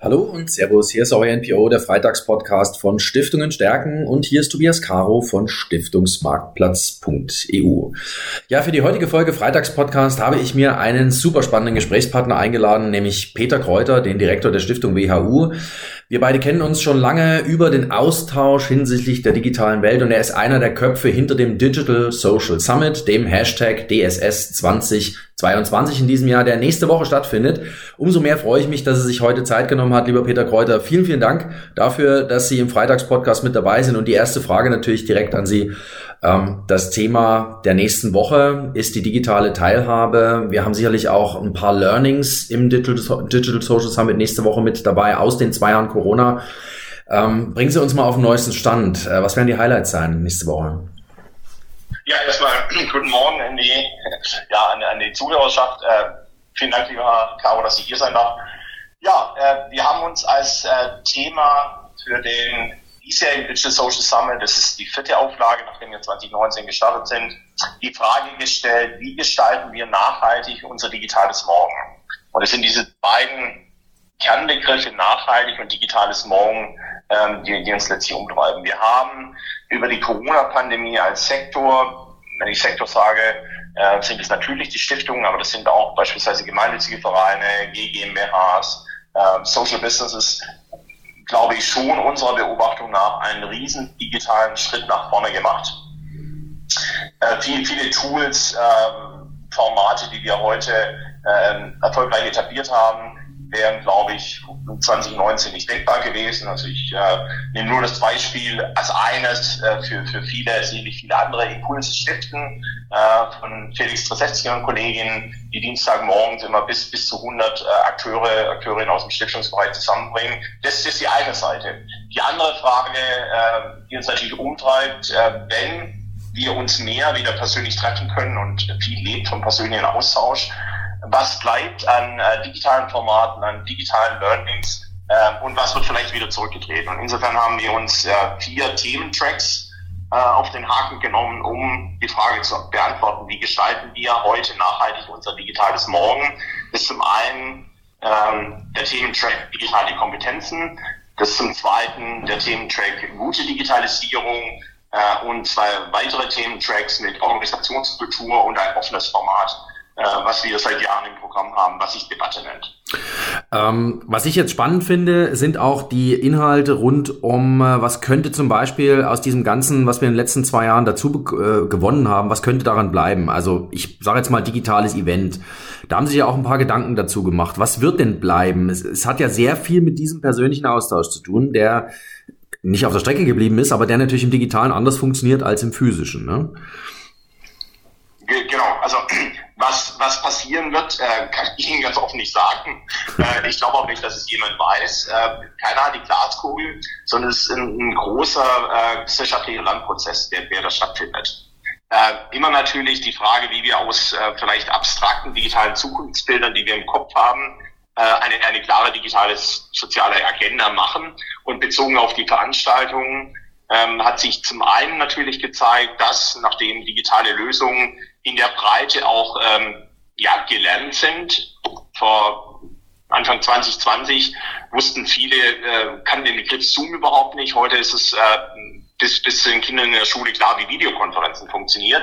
Hallo und Servus, hier ist euer NPO, der Freitagspodcast von Stiftungen stärken und hier ist Tobias Caro von Stiftungsmarktplatz.eu. Ja, für die heutige Folge Freitagspodcast habe ich mir einen super spannenden Gesprächspartner eingeladen, nämlich Peter Kräuter, den Direktor der Stiftung WHU. Wir beide kennen uns schon lange über den Austausch hinsichtlich der digitalen Welt und er ist einer der Köpfe hinter dem Digital Social Summit, dem Hashtag DSS 2022 in diesem Jahr, der nächste Woche stattfindet. Umso mehr freue ich mich, dass er sich heute Zeit genommen hat, lieber Peter Kräuter. Vielen, vielen Dank dafür, dass Sie im Freitagspodcast mit dabei sind. Und die erste Frage natürlich direkt an Sie. Ähm, das Thema der nächsten Woche ist die digitale Teilhabe. Wir haben sicherlich auch ein paar Learnings im Digital, Digital Social Summit nächste Woche mit dabei aus den zwei Jahren Corona. Ähm, bringen Sie uns mal auf den neuesten Stand. Äh, was werden die Highlights sein nächste Woche? Ja, erstmal guten Morgen an die, ja, an, an die Zuhörerschaft. Äh, vielen Dank, lieber Caro, dass ich hier sein darf. Ja, äh, wir haben uns als äh, Thema für den diesjährigen Digital Social Summit, das ist die vierte Auflage, nachdem wir 2019 gestartet sind, die Frage gestellt, wie gestalten wir nachhaltig unser digitales Morgen? Und es sind diese beiden Kernbegriffe nachhaltig und digitales Morgen, ähm, die, die uns letztlich umtreiben. Wir haben über die Corona-Pandemie als Sektor, wenn ich Sektor sage, äh, sind es natürlich die Stiftungen, aber das sind auch beispielsweise gemeinnützige Vereine, GmbHs, äh, Social Businesses, glaube ich, schon unserer Beobachtung nach einen riesen digitalen Schritt nach vorne gemacht. Äh, viele, viele Tools, äh, Formate, die wir heute äh, erfolgreich etabliert haben, wären, glaube ich, 2019 nicht denkbar gewesen. Also ich äh, nehme nur das Beispiel als eines äh, für, für viele, sicherlich viele andere Impulse stiften äh, von Felix Tresetzky und Kolleginnen, die Dienstagmorgens immer bis, bis zu 100 äh, Akteure, Akteurinnen aus dem Stiftungsbereich zusammenbringen. Das, ist die eine Seite. Die andere Frage, äh, die uns natürlich umtreibt, äh, wenn wir uns mehr wieder persönlich treffen können und viel lebt vom persönlichen Austausch, was bleibt an äh, digitalen Formaten, an digitalen Learnings äh, und was wird vielleicht wieder zurückgetreten. Und insofern haben wir uns äh, vier Thementracks äh, auf den Haken genommen, um die Frage zu beantworten, wie gestalten wir heute nachhaltig unser digitales Morgen. Das ist zum einen ähm, der Thementrack digitale Kompetenzen, das ist zum zweiten der Thementrack gute Digitalisierung äh, und zwei weitere Thementracks mit Organisationskultur und ein offenes Format. Äh, was wir seit Jahren im Programm haben, was sich Debatte nennt. Ähm, was ich jetzt spannend finde, sind auch die Inhalte rund um, äh, was könnte zum Beispiel aus diesem Ganzen, was wir in den letzten zwei Jahren dazu äh, gewonnen haben, was könnte daran bleiben? Also ich sage jetzt mal digitales Event. Da haben sich ja auch ein paar Gedanken dazu gemacht. Was wird denn bleiben? Es, es hat ja sehr viel mit diesem persönlichen Austausch zu tun, der nicht auf der Strecke geblieben ist, aber der natürlich im Digitalen anders funktioniert als im Physischen. Ne? Genau, also was, was passieren wird, äh, kann ich Ihnen ganz offen nicht sagen. Äh, ich glaube auch nicht, dass es jemand weiß. Äh, keiner hat die Glaskugel, sondern es ist ein, ein großer äh, gesellschaftlicher Landprozess, der, der da stattfindet. Äh, immer natürlich die Frage, wie wir aus äh, vielleicht abstrakten digitalen Zukunftsbildern, die wir im Kopf haben, äh, eine, eine klare digitale soziale Agenda machen. Und bezogen auf die Veranstaltungen ähm, hat sich zum einen natürlich gezeigt, dass nachdem digitale Lösungen in der Breite auch ähm, ja, gelernt sind. Vor Anfang 2020 wussten viele, äh, kann den Begriff Zoom überhaupt nicht. Heute ist es äh, bis, bis zu den Kindern in der Schule klar, wie Videokonferenzen funktioniert.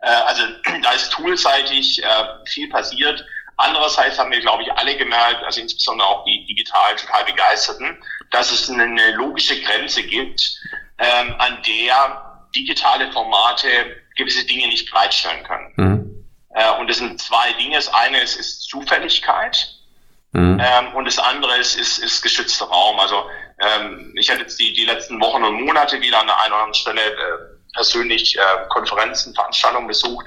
Äh, also da ist toolseitig äh, viel passiert. Andererseits haben wir, glaube ich, alle gemerkt, also insbesondere auch die digital total Begeisterten, dass es eine logische Grenze gibt, ähm, an der digitale Formate gewisse Dinge nicht bereitstellen können. Mhm. Äh, und das sind zwei Dinge. Das eine ist, ist Zufälligkeit mhm. ähm, und das andere ist, ist, ist geschützter Raum. Also ähm, ich hatte jetzt die, die letzten Wochen und Monate wieder an der einen oder anderen Stelle äh, persönlich äh, Konferenzen, Veranstaltungen besucht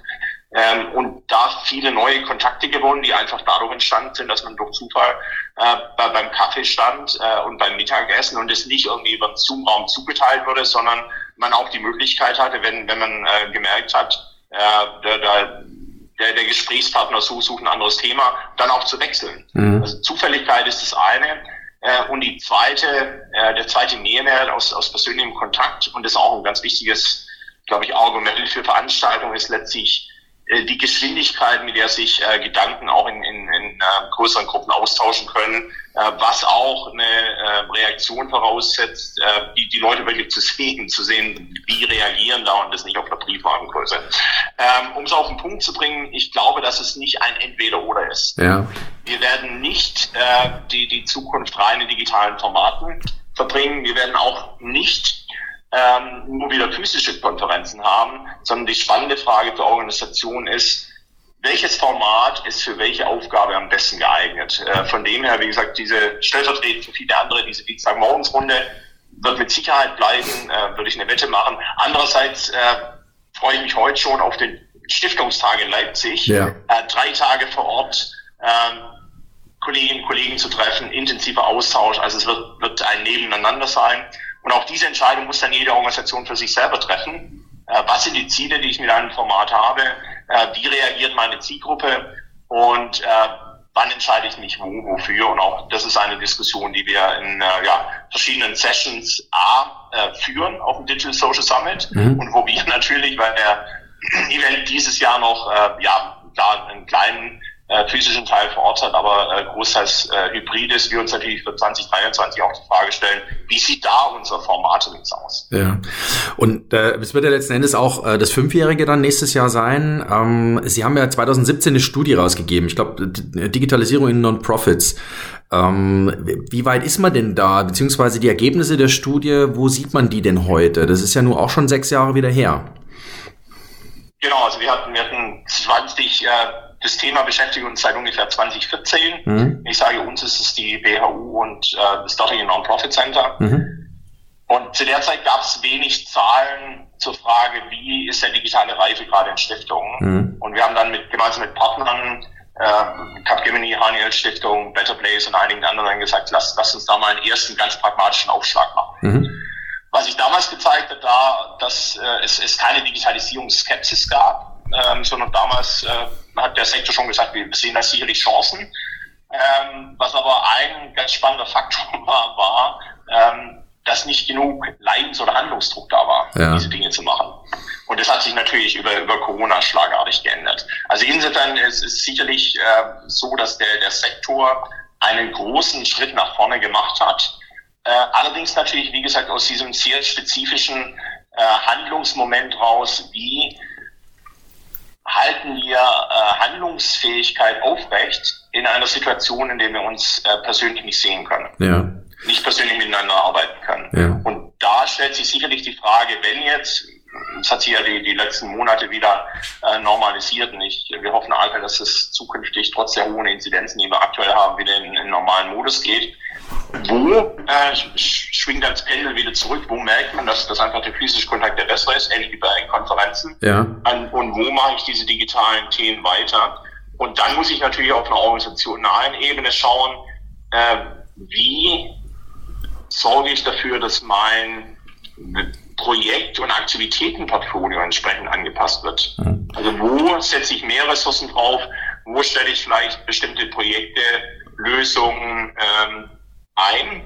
ähm, und da viele neue Kontakte gewonnen, die einfach dadurch entstanden sind, dass man durch Zufall äh, bei, beim Kaffee stand äh, und beim Mittagessen und es nicht irgendwie über den Zoom-Raum zugeteilt wurde, sondern man auch die Möglichkeit hatte, wenn, wenn man äh, gemerkt hat, äh, der, der, der, Gesprächspartner so sucht ein anderes Thema, dann auch zu wechseln. Mhm. Also Zufälligkeit ist das eine. Äh, und die zweite, äh, der zweite Mehrwert aus, aus persönlichem Kontakt und das ist auch ein ganz wichtiges, glaube ich, Argument für Veranstaltungen ist letztlich die Geschwindigkeit, mit der sich äh, Gedanken auch in, in, in äh, größeren Gruppen austauschen können, äh, was auch eine äh, Reaktion voraussetzt, äh, die, die Leute wirklich zu sehen, zu sehen, wie reagieren da und das nicht auf der Briefwagengröße. Ähm, um es auf den Punkt zu bringen, ich glaube, dass es nicht ein Entweder-Oder ist. Ja. Wir werden nicht äh, die, die Zukunft rein in digitalen Formaten verbringen. Wir werden auch nicht ähm, nur wieder physische Konferenzen haben, sondern die spannende Frage für Organisationen ist, welches Format ist für welche Aufgabe am besten geeignet. Äh, von dem her, wie gesagt, diese stellvertretend für viele andere, diese Dienstagmorgensrunde wird mit Sicherheit bleiben, äh, würde ich eine Wette machen. Andererseits äh, freue ich mich heute schon auf den Stiftungstag in Leipzig, ja. äh, drei Tage vor Ort. Ähm, Kolleginnen und Kollegen zu treffen, intensiver Austausch. Also es wird, wird ein Nebeneinander sein. Und auch diese Entscheidung muss dann jede Organisation für sich selber treffen. Äh, was sind die Ziele, die ich mit einem Format habe? Äh, wie reagiert meine Zielgruppe? Und äh, wann entscheide ich mich wo, wofür? Und auch das ist eine Diskussion, die wir in äh, ja, verschiedenen Sessions A äh, führen auf dem Digital Social Summit mhm. und wo wir natürlich, weil der Event dieses Jahr noch äh, ja, da einen kleinen äh, physischen Teil vor Ort hat, aber äh, großteils äh, hybrid ist. Wir uns natürlich für 2023 auch die Frage stellen, wie sieht da unser Formatmix aus? Ja, und äh, es wird ja letzten Endes auch äh, das Fünfjährige dann nächstes Jahr sein. Ähm, Sie haben ja 2017 eine Studie rausgegeben, ich glaube Digitalisierung in Non-Profits. Ähm, wie weit ist man denn da, beziehungsweise die Ergebnisse der Studie, wo sieht man die denn heute? Das ist ja nur auch schon sechs Jahre wieder her. Genau, also wir hatten, wir hatten 20 äh, das Thema beschäftigt uns seit ungefähr 2014. Mhm. Ich sage uns ist es die BHU und äh, das dortige Non-Profit Center. Mhm. Und zu der Zeit gab es wenig Zahlen zur Frage, wie ist der digitale Reife gerade in Stiftungen. Mhm. Und wir haben dann mit, gemeinsam mit Partnern, äh, Capgemini, Haniel Stiftung, Better Place und einigen anderen gesagt, lass, lass uns da mal einen ersten ganz pragmatischen Aufschlag machen. Mhm. Was sich damals gezeigt hat, da, dass äh, es, es keine Digitalisierungsskepsis gab, ähm, sondern damals äh, hat der Sektor schon gesagt, wir sehen da sicherlich Chancen. Ähm, was aber ein ganz spannender Faktor war, war, ähm, dass nicht genug Leidens- oder Handlungsdruck da war, ja. diese Dinge zu machen. Und das hat sich natürlich über, über Corona schlagartig geändert. Also insofern ist es sicherlich äh, so, dass der, der Sektor einen großen Schritt nach vorne gemacht hat. Äh, allerdings natürlich, wie gesagt, aus diesem sehr spezifischen äh, Handlungsmoment raus, wie halten wir äh, Handlungsfähigkeit aufrecht in einer Situation, in der wir uns äh, persönlich nicht sehen können. Ja. Nicht persönlich miteinander arbeiten können. Ja. Und da stellt sich sicherlich die Frage, wenn jetzt, das hat sich ja die, die letzten Monate wieder äh, normalisiert und ich, wir hoffen alle, dass es zukünftig trotz der hohen Inzidenzen, die wir aktuell haben, wieder in, in normalen Modus geht wo äh, schwingt das Pendel wieder zurück? Wo merkt man, dass, dass einfach der physische Kontakt der bessere ist, ähnlich wie bei Konferenzen? Ja. An, und wo mache ich diese digitalen Themen weiter? Und dann muss ich natürlich auf einer organisationalen Ebene schauen, äh, wie sorge ich dafür, dass mein Projekt- und Aktivitätenportfolio entsprechend angepasst wird. Mhm. Also wo setze ich mehr Ressourcen drauf? Wo stelle ich vielleicht bestimmte Projekte, Lösungen, ähm, ein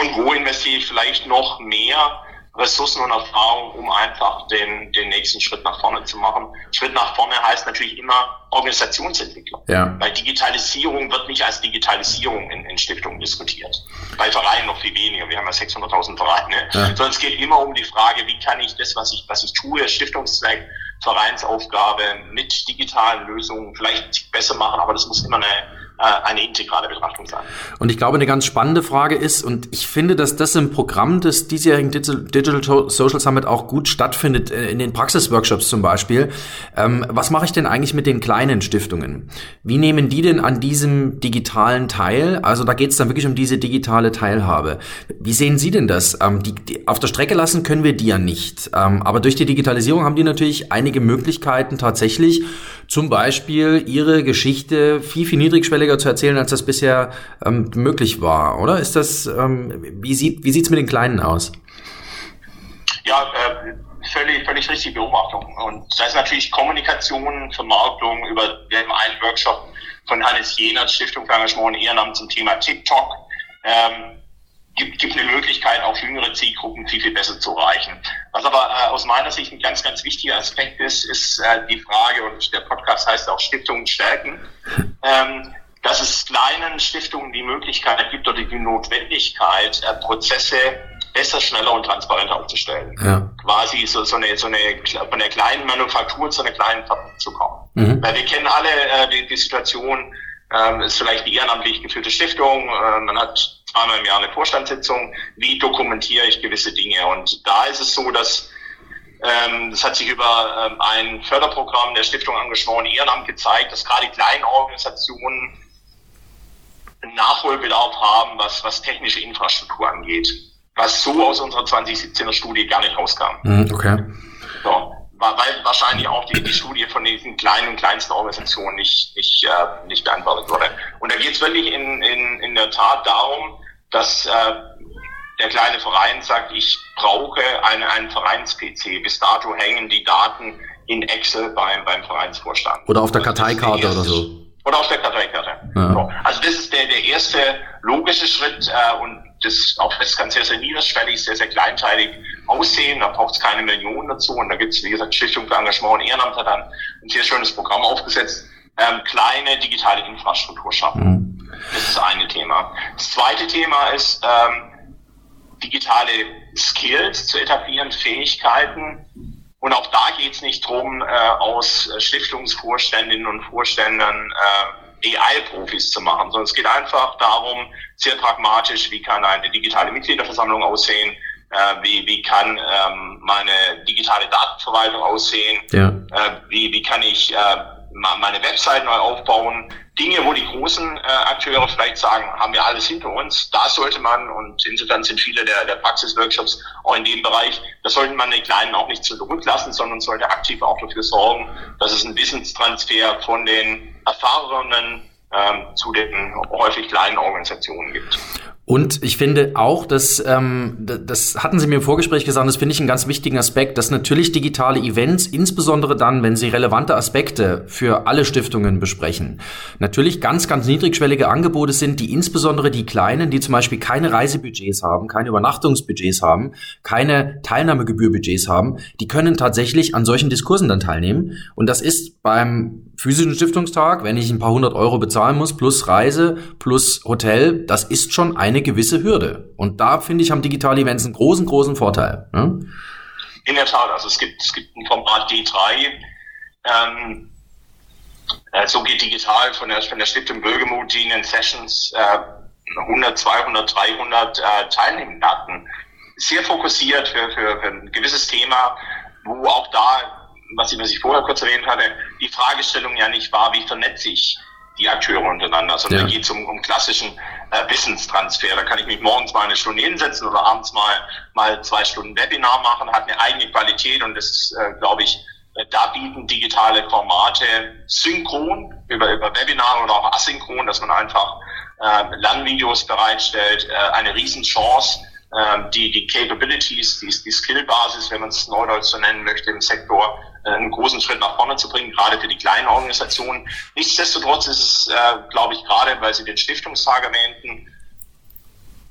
und wo investiere ich vielleicht noch mehr Ressourcen und Erfahrung, um einfach den, den nächsten Schritt nach vorne zu machen. Schritt nach vorne heißt natürlich immer Organisationsentwicklung. Ja. Weil Digitalisierung wird nicht als Digitalisierung in, in Stiftungen diskutiert. Bei Vereinen noch viel weniger. Wir haben ja 600.000 Vereine. Ja. Sondern es geht immer um die Frage, wie kann ich das, was ich, was ich tue, Stiftungszweck, Vereinsaufgabe mit digitalen Lösungen vielleicht besser machen. Aber das muss immer eine eine integrale Betrachtung sein. Und ich glaube, eine ganz spannende Frage ist, und ich finde, dass das im Programm des diesjährigen Digital Social Summit auch gut stattfindet, äh, in den Praxisworkshops zum Beispiel. Ähm, was mache ich denn eigentlich mit den kleinen Stiftungen? Wie nehmen die denn an diesem digitalen teil? Also da geht es dann wirklich um diese digitale Teilhabe. Wie sehen Sie denn das? Ähm, die, die, auf der Strecke lassen können wir die ja nicht. Ähm, aber durch die Digitalisierung haben die natürlich einige Möglichkeiten tatsächlich, zum Beispiel ihre Geschichte viel, viel niedrigschwelliger zu erzählen, als das bisher ähm, möglich war, oder? Ist das, ähm, wie sieht wie sieht's mit den Kleinen aus? Ja, äh, völlig, völlig richtige Beobachtung. Und da ist natürlich Kommunikation, Vermarktung über, haben einen Workshop von Hannes Jenert, Stiftung für Engagement und Ehrenamt zum Thema TikTok. Ähm, gibt, gibt eine Möglichkeit, auch jüngere Zielgruppen viel, viel besser zu erreichen. Was aber äh, aus meiner Sicht ein ganz, ganz wichtiger Aspekt ist, ist äh, die Frage, und der Podcast heißt auch Stiftungen stärken, ähm, dass es kleinen Stiftungen die Möglichkeit gibt oder die Notwendigkeit, äh, Prozesse besser, schneller und transparenter aufzustellen. Ja. Quasi so, so, eine, so eine, von der kleinen Manufaktur zu einer kleinen Fabrik zu kommen. Mhm. Weil wir kennen alle äh, die, die Situation, ähm, ist vielleicht die ehrenamtlich geführte Stiftung, äh, man hat zweimal im Jahr eine Vorstandssitzung, wie dokumentiere ich gewisse Dinge? Und da ist es so, dass ähm, das hat sich über ähm, ein Förderprogramm der Stiftung angeschworen, Ehrenamt gezeigt, dass gerade kleine Organisationen Nachholbedarf haben, was, was technische Infrastruktur angeht was so aus unserer 2017er Studie gar nicht rauskam. Mhm, okay. So, weil wahrscheinlich auch die, die Studie von diesen kleinen und kleinsten Organisationen nicht, nicht, äh, nicht beantwortet wurde. Und da geht es wirklich in, in, in der Tat darum, dass äh, der kleine Verein sagt, ich brauche eine, einen Vereins-PC. Bis dato hängen die Daten in Excel beim, beim Vereinsvorstand. Oder auf der Karteikarte oder so. Oder auf der Karteikarte. Ja. So. Also das ist der, der erste logische Schritt äh, und das, auch das kann sehr, sehr niederschwellig, sehr, sehr kleinteilig aussehen. Da braucht es keine Millionen dazu. Und da gibt es, wie gesagt, Stiftung für Engagement und Ehrenamt hat dann ein sehr schönes Programm aufgesetzt. Ähm, kleine digitale Infrastruktur schaffen. Mhm. Das ist das eine Thema. Das zweite Thema ist, ähm, digitale Skills zu etablieren, Fähigkeiten. Und auch da geht es nicht drum, äh, aus Stiftungsvorständinnen und Vorständern äh, AI-Profis zu machen, sondern es geht einfach darum, sehr pragmatisch, wie kann eine digitale Mitgliederversammlung aussehen, äh, wie, wie kann ähm, meine digitale Datenverwaltung aussehen, ja. äh, wie, wie kann ich äh, meine Website neu aufbauen, Dinge, wo die großen äh, Akteure vielleicht sagen, haben wir alles hinter uns, da sollte man, und insofern sind viele der, der Praxisworkshops auch in dem Bereich, da sollte man den Kleinen auch nicht zurücklassen, sondern sollte aktiv auch dafür sorgen, dass es einen Wissenstransfer von den Erfahrenen ähm, zu den häufig kleinen Organisationen gibt. Und ich finde auch, dass ähm, das hatten Sie mir im Vorgespräch gesagt, das finde ich einen ganz wichtigen Aspekt, dass natürlich digitale Events, insbesondere dann, wenn sie relevante Aspekte für alle Stiftungen besprechen, natürlich ganz, ganz niedrigschwellige Angebote sind, die insbesondere die Kleinen, die zum Beispiel keine Reisebudgets haben, keine Übernachtungsbudgets haben, keine Teilnahmegebührbudgets haben, die können tatsächlich an solchen Diskursen dann teilnehmen. Und das ist beim physischen Stiftungstag, wenn ich ein paar hundert Euro bezahlen muss, plus Reise, plus Hotel, das ist schon eine gewisse Hürde. Und da, finde ich, haben digitale Events einen großen, großen Vorteil. Ne? In der Tat, also es gibt, es gibt ein Format D3, ähm, äh, so geht digital von der, von der Stiftung Bürgermut, die in den Sessions äh, 100, 200, 300 äh, Teilnehmer hatten. Sehr fokussiert für, für, für ein gewisses Thema, wo auch da was ich, was ich vorher kurz erwähnt hatte, die Fragestellung ja nicht war, wie vernetze ich die Akteure untereinander, sondern ja. da geht es um, um klassischen äh, Wissenstransfer. Da kann ich mich morgens mal eine Stunde hinsetzen oder abends mal, mal zwei Stunden Webinar machen, hat eine eigene Qualität und das ist, äh, glaube ich, äh, da bieten digitale Formate synchron über, über Webinar oder auch asynchron, dass man einfach äh, Lernvideos bereitstellt, äh, eine Riesenchance, äh, die, die Capabilities, die, die Skillbasis, wenn man es neudeutsch so nennen möchte, im Sektor äh, einen großen Schritt nach vorne zu bringen, gerade für die kleinen Organisationen. Nichtsdestotrotz ist es, äh, glaube ich, gerade weil Sie den Stiftungstag erwähnten,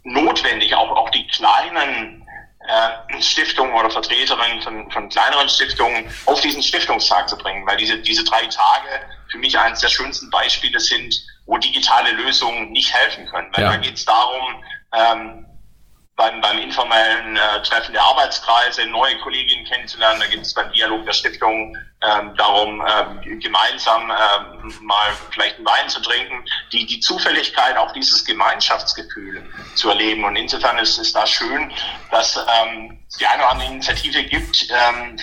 notwendig, auch, auch die kleinen äh, Stiftungen oder Vertreterinnen von, von kleineren Stiftungen auf diesen Stiftungstag zu bringen, weil diese, diese drei Tage für mich eines der schönsten Beispiele sind, wo digitale Lösungen nicht helfen können. Weil ja. da geht es darum, ähm, beim, beim informellen äh, Treffen der Arbeitskreise neue Kolleginnen kennenzulernen. Da geht es beim Dialog der Stiftung ähm, darum, ähm, gemeinsam ähm, mal vielleicht einen Wein zu trinken, die, die Zufälligkeit, auch dieses Gemeinschaftsgefühl zu erleben. Und insofern ist es da schön, dass ähm, die eine oder andere Initiative gibt, ähm,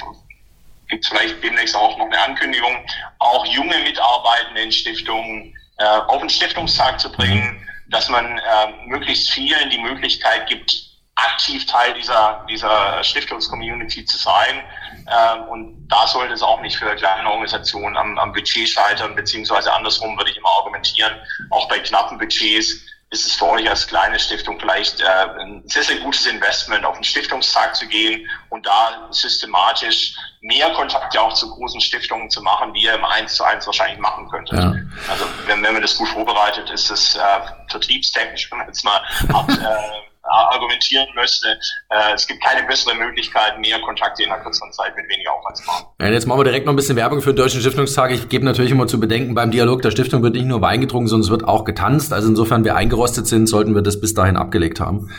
gibt vielleicht demnächst auch noch eine Ankündigung, auch junge Mitarbeitende in Stiftungen äh, auf den Stiftungstag zu bringen dass man äh, möglichst vielen die Möglichkeit gibt, aktiv Teil dieser, dieser Stiftungscommunity zu sein. Ähm, und da sollte es auch nicht für kleine Organisationen am, am Budget scheitern, beziehungsweise andersrum würde ich immer argumentieren, auch bei knappen Budgets ist es für euch als kleine Stiftung vielleicht äh, ein sehr, sehr gutes Investment, auf den Stiftungstag zu gehen und da systematisch mehr Kontakte auch zu großen Stiftungen zu machen, wie ihr im 1 zu 1 wahrscheinlich machen könntet. Ja. Also wenn, wenn man das gut vorbereitet, ist es äh, vertriebstechnisch, wenn man jetzt mal hart, äh, argumentieren müsste. Äh, es gibt keine bessere Möglichkeit, mehr Kontakte in einer kürzeren Zeit mit weniger Aufwand zu machen. Ja, jetzt machen wir direkt noch ein bisschen Werbung für den Deutschen Stiftungstag. Ich gebe natürlich immer zu bedenken, beim Dialog der Stiftung wird nicht nur Wein getrunken, sondern es wird auch getanzt. Also insofern wir eingerostet sind, sollten wir das bis dahin abgelegt haben.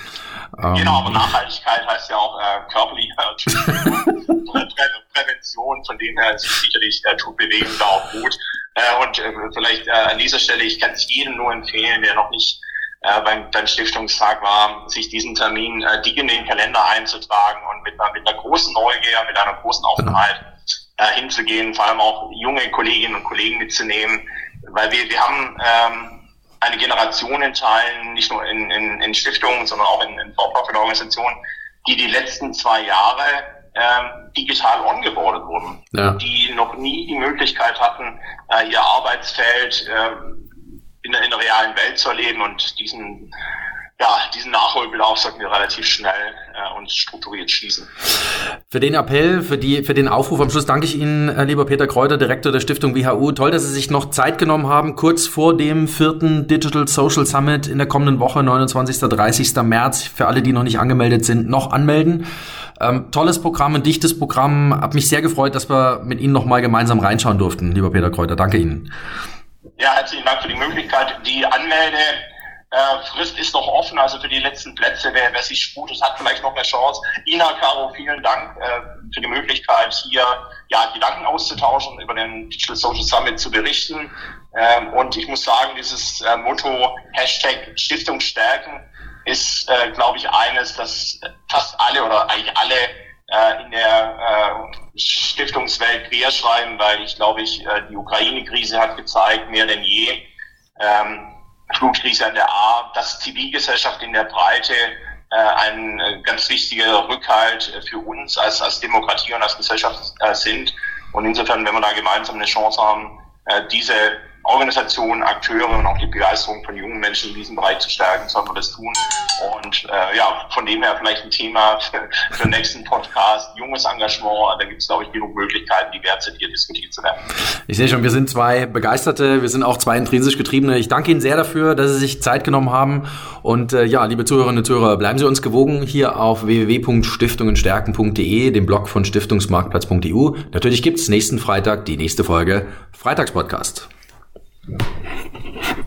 Ähm, genau, aber Nachhaltigkeit heißt ja auch äh, körperliche Prävention, von dem her ist es sicherlich äh, tut Bewegung da auch gut. Äh, und äh, vielleicht äh, an dieser Stelle, ich kann es jedem nur empfehlen, der noch nicht äh, beim, beim Stiftungstag war, sich diesen Termin äh, dick in den Kalender einzutragen und mit einer, mit einer großen Neugier, mit einer großen Offenheit äh, hinzugehen, vor allem auch junge Kolleginnen und Kollegen mitzunehmen, weil wir, wir haben ähm, eine Generation in Teilen, nicht nur in, in, in Stiftungen, sondern auch in, in For-Profit-Organisationen, die die letzten zwei Jahre ähm, digital ongeboardet wurden, ja. die noch nie die Möglichkeit hatten, äh, ihr Arbeitsfeld äh, in, der, in der realen Welt zu erleben und diesen ja, diesen Nachholbedarf sollten wir relativ schnell äh, und strukturiert schließen. Für den Appell, für, die, für den Aufruf am Schluss danke ich Ihnen, äh, lieber Peter Kräuter, Direktor der Stiftung WHU. Toll, dass Sie sich noch Zeit genommen haben, kurz vor dem vierten Digital Social Summit in der kommenden Woche, 29. 30. März. Für alle, die noch nicht angemeldet sind, noch anmelden. Ähm, tolles Programm, ein dichtes Programm. Hab mich sehr gefreut, dass wir mit Ihnen noch mal gemeinsam reinschauen durften, lieber Peter Kräuter. Danke Ihnen. Ja, herzlichen Dank für die Möglichkeit. Die Anmelde äh, Frist ist noch offen, also für die letzten Plätze, wer, wer sich sputet, hat vielleicht noch eine Chance. Ina, Caro, vielen Dank äh, für die Möglichkeit, hier ja, Gedanken auszutauschen, über den Digital Social Summit zu berichten. Ähm, und ich muss sagen, dieses äh, Motto Hashtag Stiftung stärken ist, äh, glaube ich, eines, das fast alle oder eigentlich alle in der äh, Stiftungswelt querschreiben, weil ich glaube, ich, äh, die Ukraine-Krise hat gezeigt, mehr denn je, ähm, Flutkrise an der A, dass Zivilgesellschaft in der Breite äh, ein äh, ganz wichtiger Rückhalt für uns als, als Demokratie und als Gesellschaft äh, sind. Und insofern, wenn wir da gemeinsam eine Chance haben, äh, diese Organisationen, Akteure und auch die Begeisterung von jungen Menschen in diesem Bereich zu stärken, sollen wir das tun. Und äh, ja, von dem her vielleicht ein Thema für, für den nächsten Podcast, junges Engagement. Da gibt es, glaube ich, genug Möglichkeiten, die sind, hier diskutiert zu werden. Ich sehe schon, wir sind zwei Begeisterte, wir sind auch zwei intrinsisch Getriebene. Ich danke Ihnen sehr dafür, dass Sie sich Zeit genommen haben. Und äh, ja, liebe Zuhörerinnen und Zuhörer, bleiben Sie uns gewogen hier auf www.stiftungenstärken.de, dem Blog von stiftungsmarktplatz.eu. Natürlich gibt's nächsten Freitag die nächste Folge Freitagspodcast. Thank you.